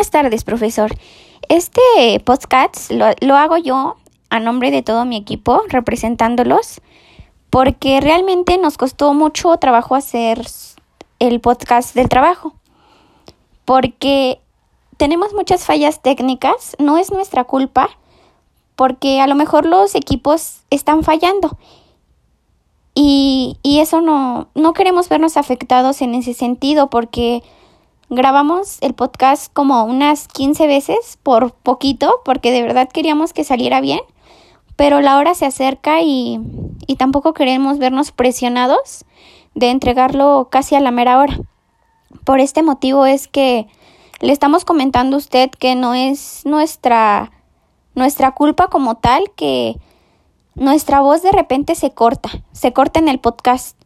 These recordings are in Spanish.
buenas tardes, profesor. Este podcast lo, hago yo a nombre de todo mi equipo, representándolos, porque realmente nos costó mucho trabajo hacer el podcast del trabajo, porque tenemos muchas fallas técnicas, no es nuestra culpa, porque a lo mejor los equipos están fallando. Y, y eso no, no queremos vernos afectados en ese sentido, porque grabamos el podcast como unas 15 veces por poquito, porque de verdad queríamos que saliera bien, pero la hora se acerca y, y tampoco queremos vernos presionados de entregarlo casi a la mera hora. Por este motivo es que le estamos comentando a usted que no es nuestra, nuestra culpa como tal, que nuestra voz de repente se corta, se corta en el podcast.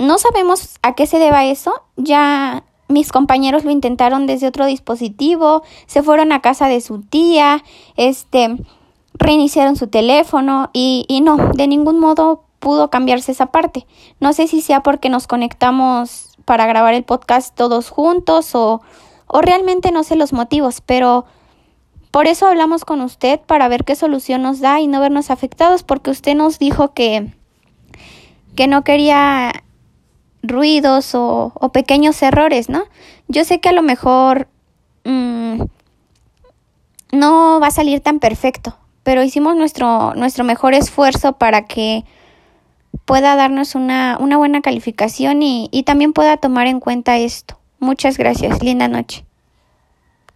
No sabemos a qué se deba eso, ya mis compañeros lo intentaron desde otro dispositivo, se fueron a casa de su tía, este, reiniciaron su teléfono y, y no, de ningún modo pudo cambiarse esa parte. No sé si sea porque nos conectamos para grabar el podcast todos juntos o, o realmente no sé los motivos, pero por eso hablamos con usted para ver qué solución nos da y no vernos afectados, porque usted nos dijo que, que no quería ruidos o, pequeños errores, ¿no? Yo sé que a lo mejor mmm, no va a salir tan perfecto, pero hicimos nuestro, nuestro mejor esfuerzo para que pueda darnos una, una buena calificación y, y también pueda tomar en cuenta esto. Muchas gracias. Linda noche.